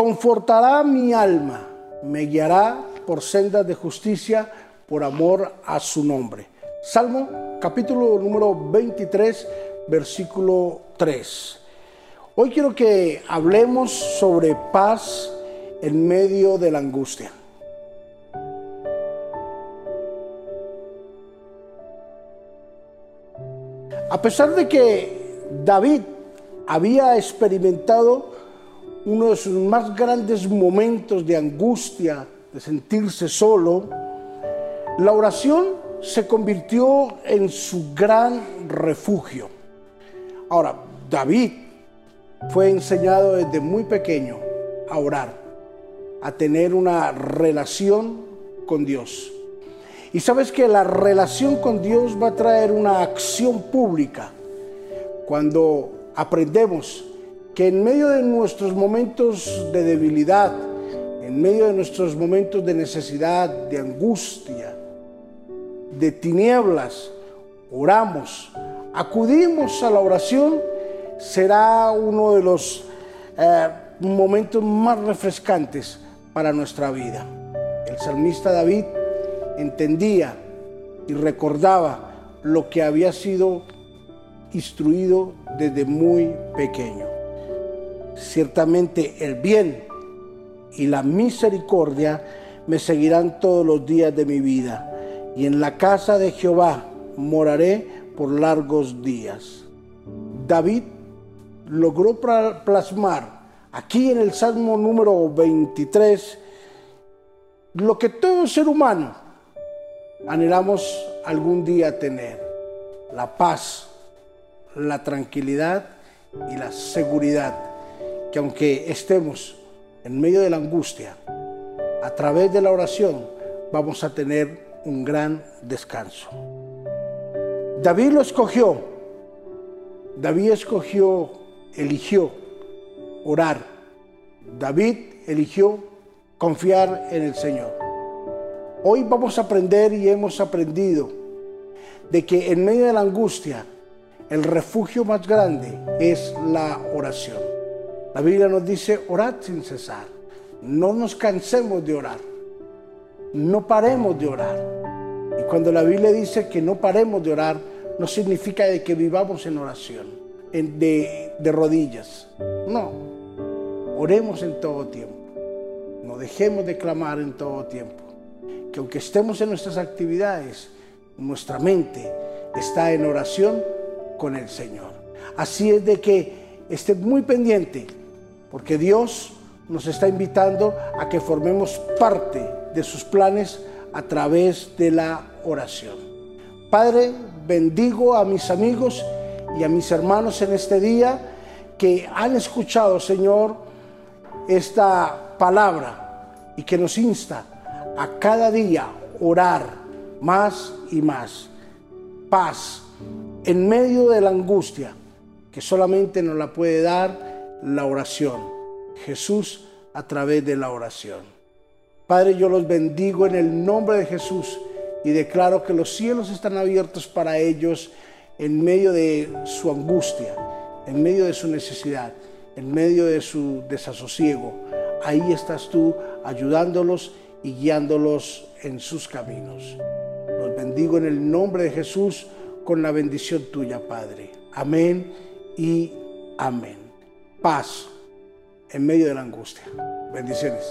confortará mi alma, me guiará por sendas de justicia por amor a su nombre. Salmo capítulo número 23, versículo 3. Hoy quiero que hablemos sobre paz en medio de la angustia. A pesar de que David había experimentado uno de sus más grandes momentos de angustia, de sentirse solo, la oración se convirtió en su gran refugio. Ahora, David fue enseñado desde muy pequeño a orar, a tener una relación con Dios. Y sabes que la relación con Dios va a traer una acción pública cuando aprendemos que en medio de nuestros momentos de debilidad, en medio de nuestros momentos de necesidad, de angustia, de tinieblas, oramos, acudimos a la oración, será uno de los eh, momentos más refrescantes para nuestra vida. El salmista David entendía y recordaba lo que había sido instruido desde muy pequeño. Ciertamente el bien y la misericordia me seguirán todos los días de mi vida, y en la casa de Jehová moraré por largos días. David logró plasmar aquí en el Salmo número 23 lo que todo ser humano anhelamos algún día tener, la paz, la tranquilidad y la seguridad, que aunque estemos en medio de la angustia, a través de la oración vamos a tener un gran descanso. David lo escogió, David escogió, eligió orar, David eligió confiar en el Señor. Hoy vamos a aprender y hemos aprendido de que en medio de la angustia, el refugio más grande es la oración. La Biblia nos dice, orad sin cesar. No nos cansemos de orar. No paremos de orar. Y cuando la Biblia dice que no paremos de orar, no significa de que vivamos en oración, de, de rodillas. No. Oremos en todo tiempo. No dejemos de clamar en todo tiempo. Que aunque estemos en nuestras actividades, nuestra mente está en oración con el Señor. Así es de que esté muy pendiente, porque Dios nos está invitando a que formemos parte de sus planes a través de la oración. Padre, bendigo a mis amigos y a mis hermanos en este día que han escuchado, Señor, esta palabra y que nos insta a cada día orar más y más. Paz en medio de la angustia que solamente nos la puede dar la oración. Jesús a través de la oración. Padre, yo los bendigo en el nombre de Jesús y declaro que los cielos están abiertos para ellos en medio de su angustia, en medio de su necesidad, en medio de su desasosiego. Ahí estás tú ayudándolos y guiándolos en sus caminos. Los bendigo en el nombre de Jesús con la bendición tuya, Padre. Amén y amén. Paz en medio de la angustia. Bendiciones.